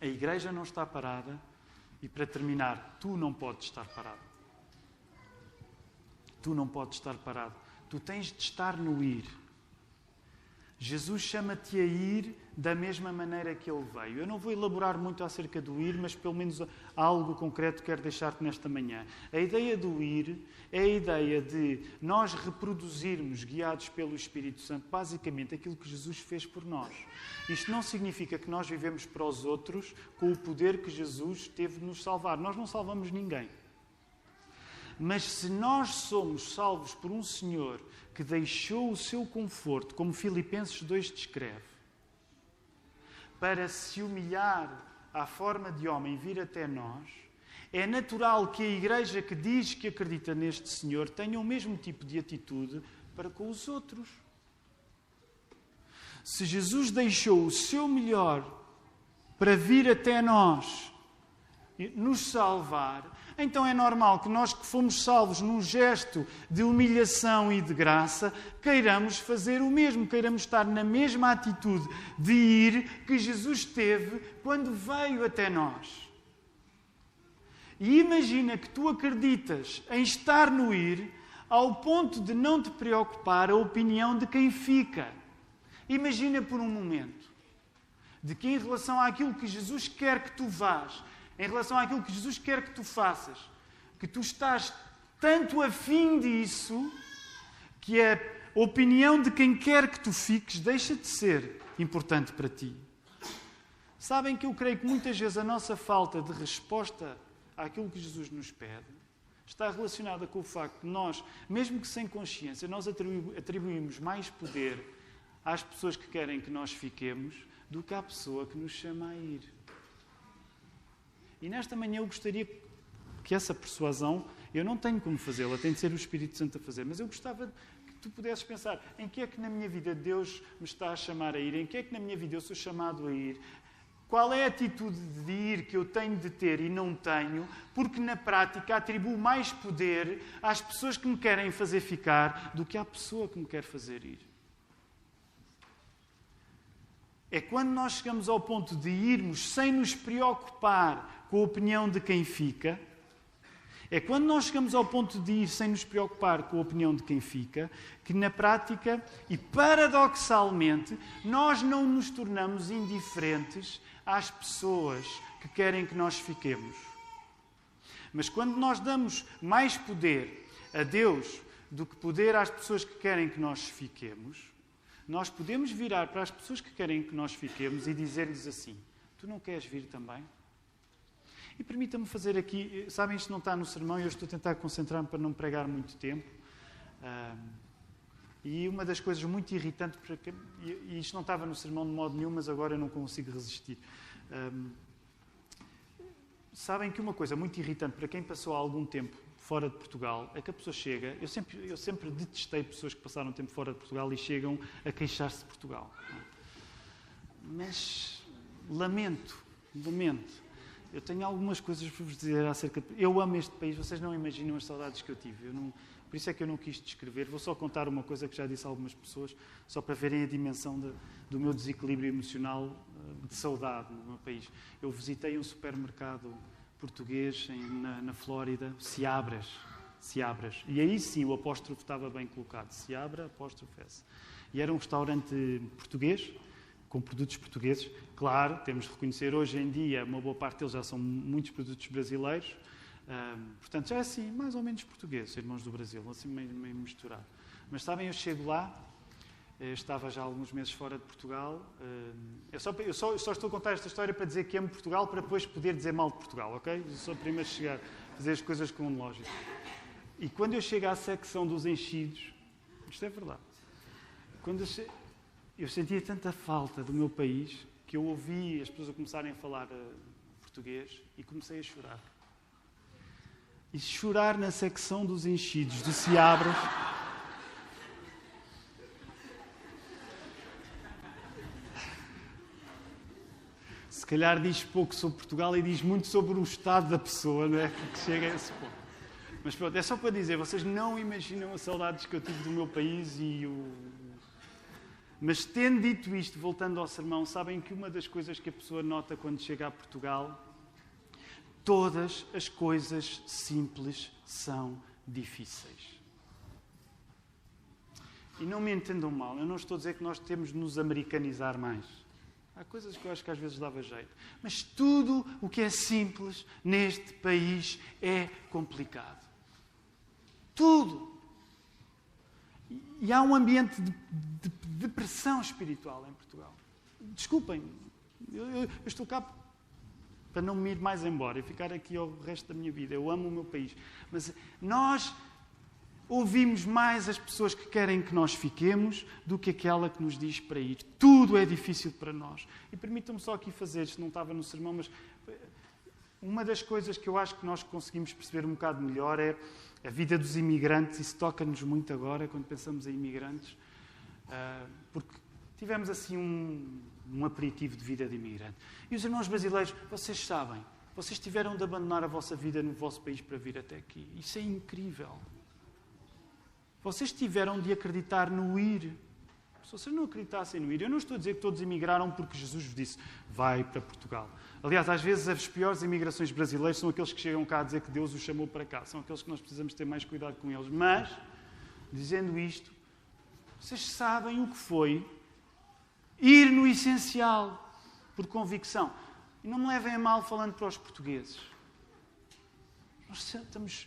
a igreja não está parada, e para terminar, tu não podes estar parado. Tu não podes estar parado. Tu tens de estar no ir. Jesus chama-te a ir da mesma maneira que ele veio. Eu não vou elaborar muito acerca do ir, mas pelo menos algo concreto quero deixar-te nesta manhã. A ideia do ir é a ideia de nós reproduzirmos, guiados pelo Espírito Santo, basicamente aquilo que Jesus fez por nós. Isto não significa que nós vivemos para os outros com o poder que Jesus teve de nos salvar. Nós não salvamos ninguém. Mas se nós somos salvos por um Senhor que deixou o seu conforto, como Filipenses 2 descreve, para se humilhar à forma de homem vir até nós, é natural que a igreja que diz que acredita neste Senhor tenha o mesmo tipo de atitude para com os outros. Se Jesus deixou o seu melhor para vir até nós, nos salvar, então é normal que nós que fomos salvos num gesto de humilhação e de graça, queiramos fazer o mesmo, queiramos estar na mesma atitude de ir que Jesus teve quando veio até nós. E imagina que tu acreditas em estar no ir ao ponto de não te preocupar a opinião de quem fica. Imagina por um momento de que, em relação àquilo que Jesus quer que tu vás, em relação àquilo que Jesus quer que tu faças, que tu estás tanto afim disso que a opinião de quem quer que tu fiques deixa de ser importante para ti. Sabem que eu creio que muitas vezes a nossa falta de resposta àquilo que Jesus nos pede está relacionada com o facto de nós, mesmo que sem consciência, nós atribuímos mais poder às pessoas que querem que nós fiquemos do que à pessoa que nos chama a ir. E nesta manhã eu gostaria que essa persuasão, eu não tenho como fazê-la, tem de ser o Espírito Santo a fazer, mas eu gostava que tu pudesses pensar em que é que na minha vida Deus me está a chamar a ir, em que é que na minha vida eu sou chamado a ir, qual é a atitude de ir que eu tenho de ter e não tenho, porque na prática atribuo mais poder às pessoas que me querem fazer ficar do que à pessoa que me quer fazer ir. É quando nós chegamos ao ponto de irmos sem nos preocupar com a opinião de quem fica, é quando nós chegamos ao ponto de ir sem nos preocupar com a opinião de quem fica, que na prática e paradoxalmente nós não nos tornamos indiferentes às pessoas que querem que nós fiquemos. Mas quando nós damos mais poder a Deus do que poder às pessoas que querem que nós fiquemos, nós podemos virar para as pessoas que querem que nós fiquemos e dizer-lhes assim: Tu não queres vir também? E permita-me fazer aqui, sabem, isto não está no sermão e eu estou a tentar concentrar-me para não pregar muito tempo. e uma das coisas muito irritantes, e isto não estava no sermão de modo nenhum, mas agora eu não consigo resistir. sabem que uma coisa muito irritante para quem passou algum tempo fora de Portugal é que a pessoa chega. Eu sempre, eu sempre detestei pessoas que passaram tempo fora de Portugal e chegam a queixar-se de Portugal. Mas lamento, lamento. Eu tenho algumas coisas para vos dizer acerca de. Eu amo este país, vocês não imaginam as saudades que eu tive. Eu não... Por isso é que eu não quis descrever. Vou só contar uma coisa que já disse a algumas pessoas, só para verem a dimensão de, do meu desequilíbrio emocional eh, de saudade no meu país. Eu visitei um supermercado português em, na, na Flórida, Seabras. Seabras. E aí sim o apóstrofo estava bem colocado. Seabra, apóstrofo S. E era um restaurante português, com produtos portugueses. Claro, temos de reconhecer, hoje em dia, uma boa parte deles já são muitos produtos brasileiros. portanto, já é assim, mais ou menos português, irmãos do Brasil, assim meio, meio misturado. Mas sabem, eu chego lá eu estava já há alguns meses fora de Portugal. Eh, eu só, eu, só, eu só, estou a contar esta história para dizer que amo Portugal, para depois poder dizer mal de Portugal, ok? Eu sou primeiro chegar a fazer as coisas com lógica. E quando eu chego à secção dos enchidos, isto é verdade, quando eu, che eu sentia tanta falta do meu país que eu ouvi as pessoas a começarem a falar eh, português e comecei a chorar. E chorar na secção dos enchidos de Seabras. Se calhar diz pouco sobre Portugal e diz muito sobre o estado da pessoa, não é? Que chega a esse ponto. Mas pronto, é só para dizer, vocês não imaginam as saudades que eu tive do meu país e o mas tendo dito isto, voltando ao sermão, sabem que uma das coisas que a pessoa nota quando chega a Portugal, todas as coisas simples são difíceis. E não me entendam mal, eu não estou a dizer que nós temos de nos americanizar mais. Há coisas que eu acho que às vezes dava jeito. Mas tudo o que é simples neste país é complicado. Tudo. E há um ambiente de, de, de depressão espiritual em Portugal. Desculpem, eu, eu, eu, estou cá para não me ir mais embora e ficar aqui o resto da minha vida. Eu amo o meu país. Mas nós ouvimos mais as pessoas que querem que nós fiquemos do que aquela que nos diz para ir. Tudo é difícil para nós. E permitam-me só aqui fazer, isto não estava no sermão, mas uma das coisas que eu acho que nós conseguimos perceber um bocado melhor é a vida dos imigrantes. Isso toca-nos muito agora, quando pensamos em imigrantes, ah, porque tivemos assim um, um aperitivo de vida de imigrante. E os irmãos brasileiros, vocês sabem, vocês tiveram de abandonar a vossa vida no vosso país para vir até aqui. Isso é incrível. Vocês tiveram de acreditar no ir. Se vocês não acreditassem no ir, eu não estou a dizer que todos emigraram porque Jesus vos disse, vai para Portugal. Aliás, às vezes as piores imigrações brasileiras são aqueles que chegam cá a dizer que Deus os chamou para cá. São aqueles que nós precisamos ter mais cuidado com eles. Mas, dizendo isto, vocês sabem o que foi ir no essencial, por convicção. E não me levem a mal falando para os portugueses. Nós estamos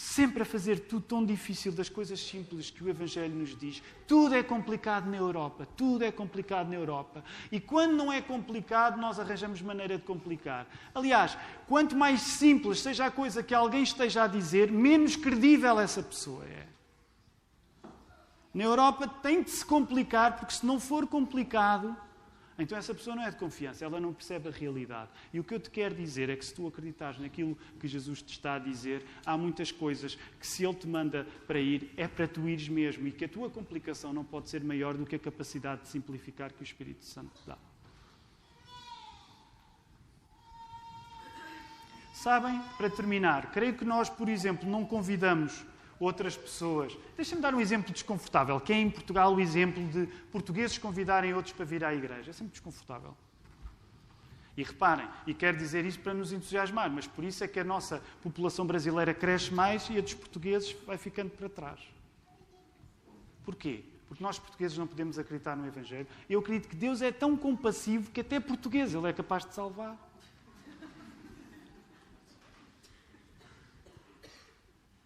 sempre a fazer tudo tão difícil das coisas simples que o Evangelho nos diz. Tudo é complicado na Europa, tudo é complicado na Europa. E quando não é complicado, nós arranjamos maneira de complicar. Aliás, quanto mais simples seja a coisa que alguém esteja a dizer, menos credível essa pessoa é. Na Europa tem de se complicar, porque se não for complicado, então essa pessoa não é de confiança, ela não percebe a realidade. E o que eu te quero dizer é que se tu acreditares naquilo que Jesus te está a dizer, há muitas coisas que se Ele te manda para ir, é para tu ires mesmo. E que a tua complicação não pode ser maior do que a capacidade de simplificar que o Espírito Santo te dá. Sabem, para terminar, creio que nós, por exemplo, não convidamos outras pessoas. Deixa-me dar um exemplo desconfortável, que é em Portugal o exemplo de portugueses convidarem outros para vir à igreja. É sempre desconfortável. E reparem, e quero dizer isto para nos entusiasmar, mas por isso é que a nossa população brasileira cresce mais e a dos portugueses vai ficando para trás. Porquê? Porque nós portugueses não podemos acreditar no Evangelho. Eu acredito que Deus é tão compassivo que até português Ele é capaz de salvar.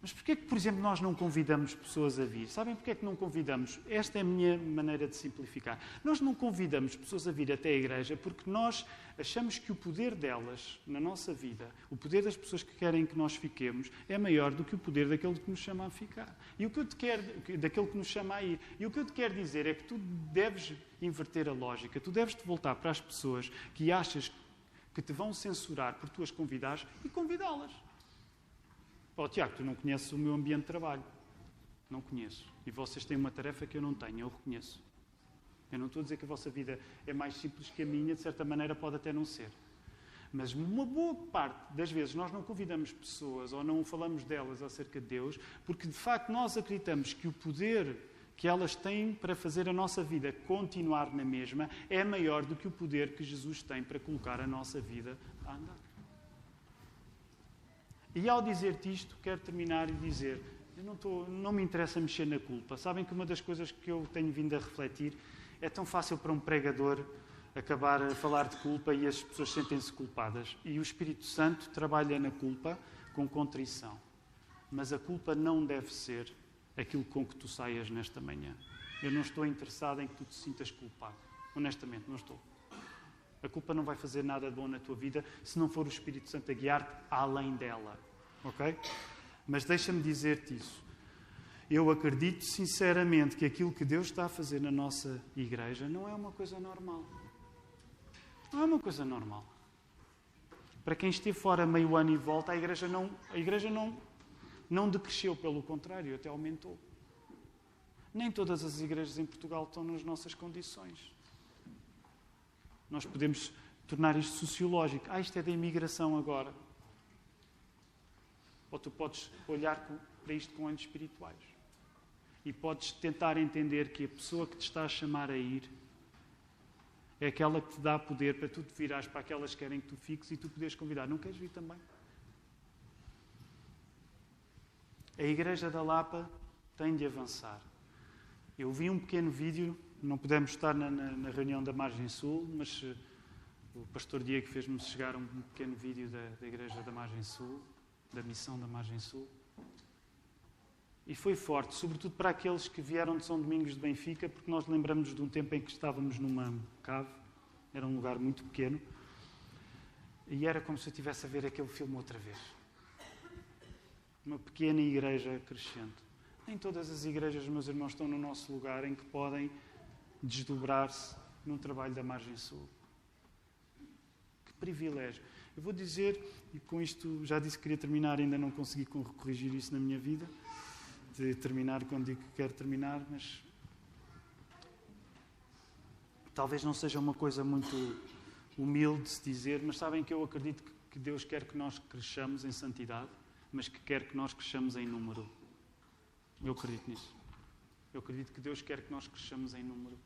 Mas porquê é que, por exemplo, nós não convidamos pessoas a vir? Sabem porquê é que não convidamos? Esta é a minha maneira de simplificar. Nós não convidamos pessoas a vir até a igreja porque nós achamos que o poder delas na nossa vida, o poder das pessoas que querem que nós fiquemos, é maior do que o poder daquele que nos chama a ficar. E o que eu te quero, daquele que nos chama a ir. E o que eu te quero dizer é que tu deves inverter a lógica, tu deves te voltar para as pessoas que achas que te vão censurar por tu as convidares e convidá-las. Oh, Tiago, tu não conheces o meu ambiente de trabalho. Não conheço. E vocês têm uma tarefa que eu não tenho, eu reconheço. Eu não estou a dizer que a vossa vida é mais simples que a minha, de certa maneira pode até não ser. Mas uma boa parte das vezes nós não convidamos pessoas ou não falamos delas acerca de Deus, porque de facto nós acreditamos que o poder que elas têm para fazer a nossa vida continuar na mesma é maior do que o poder que Jesus tem para colocar a nossa vida a andar. E ao dizer-te isto, quero terminar e dizer: não, estou, não me interessa mexer na culpa. Sabem que uma das coisas que eu tenho vindo a refletir é tão fácil para um pregador acabar a falar de culpa e as pessoas sentem-se culpadas. E o Espírito Santo trabalha na culpa com contrição. Mas a culpa não deve ser aquilo com que tu saias nesta manhã. Eu não estou interessado em que tu te sintas culpado. Honestamente, não estou. A culpa não vai fazer nada de bom na tua vida se não for o Espírito Santo a guiar-te além dela. Ok? Mas deixa-me dizer-te isso. Eu acredito sinceramente que aquilo que Deus está a fazer na nossa igreja não é uma coisa normal. Não é uma coisa normal. Para quem esteve fora meio ano e volta, a igreja não, a igreja não, não decresceu, pelo contrário, até aumentou. Nem todas as igrejas em Portugal estão nas nossas condições. Nós podemos tornar isto sociológico. Ah, isto é da imigração agora. Ou tu podes olhar para isto com olhos espirituais. E podes tentar entender que a pessoa que te está a chamar a ir é aquela que te dá poder para tu te virares para aquelas que querem que tu fiques e tu poderes convidar. Não queres vir também? A Igreja da Lapa tem de avançar. Eu vi um pequeno vídeo, não pudemos estar na, na, na reunião da Margem Sul, mas uh, o pastor Diego fez-me chegar um pequeno vídeo da, da Igreja da Margem Sul, da missão da Margem Sul. E foi forte, sobretudo para aqueles que vieram de São Domingos de Benfica, porque nós lembramos de um tempo em que estávamos numa cave, era um lugar muito pequeno, e era como se eu estivesse a ver aquele filme outra vez. Uma pequena igreja crescente. Nem todas as igrejas, meus irmãos, estão no nosso lugar em que podem desdobrar-se num trabalho da margem sul. Que privilégio. Eu vou dizer, e com isto já disse que queria terminar, ainda não consegui corrigir isso na minha vida de terminar quando digo que quero terminar, mas talvez não seja uma coisa muito humilde de se dizer, mas sabem que eu acredito que Deus quer que nós cresçamos em santidade, mas que quer que nós cresçamos em número. Eu acredito nisso. Eu acredito que Deus quer que nós cresçamos em número.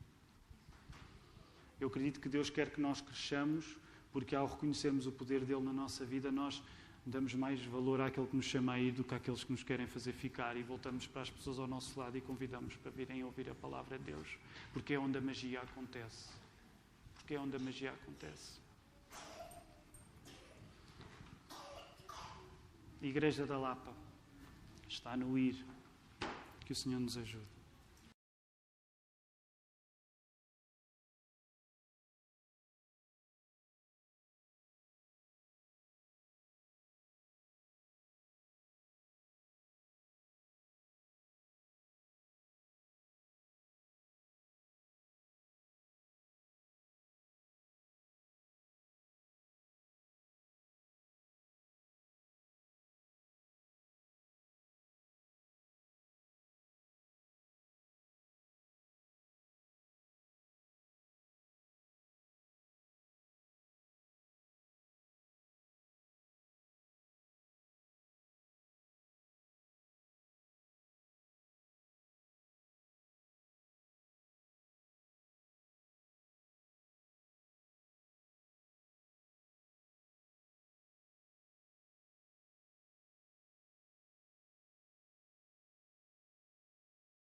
Eu acredito que Deus quer que nós cresçamos porque ao reconhecermos o poder dele na nossa vida, nós damos mais valor àquele que nos chama a ir do que àqueles que nos querem fazer ficar e voltamos para as pessoas ao nosso lado e convidamos para virem ouvir a palavra de Deus, porque é onde a magia acontece. Porque é onde a magia acontece. Igreja da Lapa está no ir. Que o Senhor nos ajude.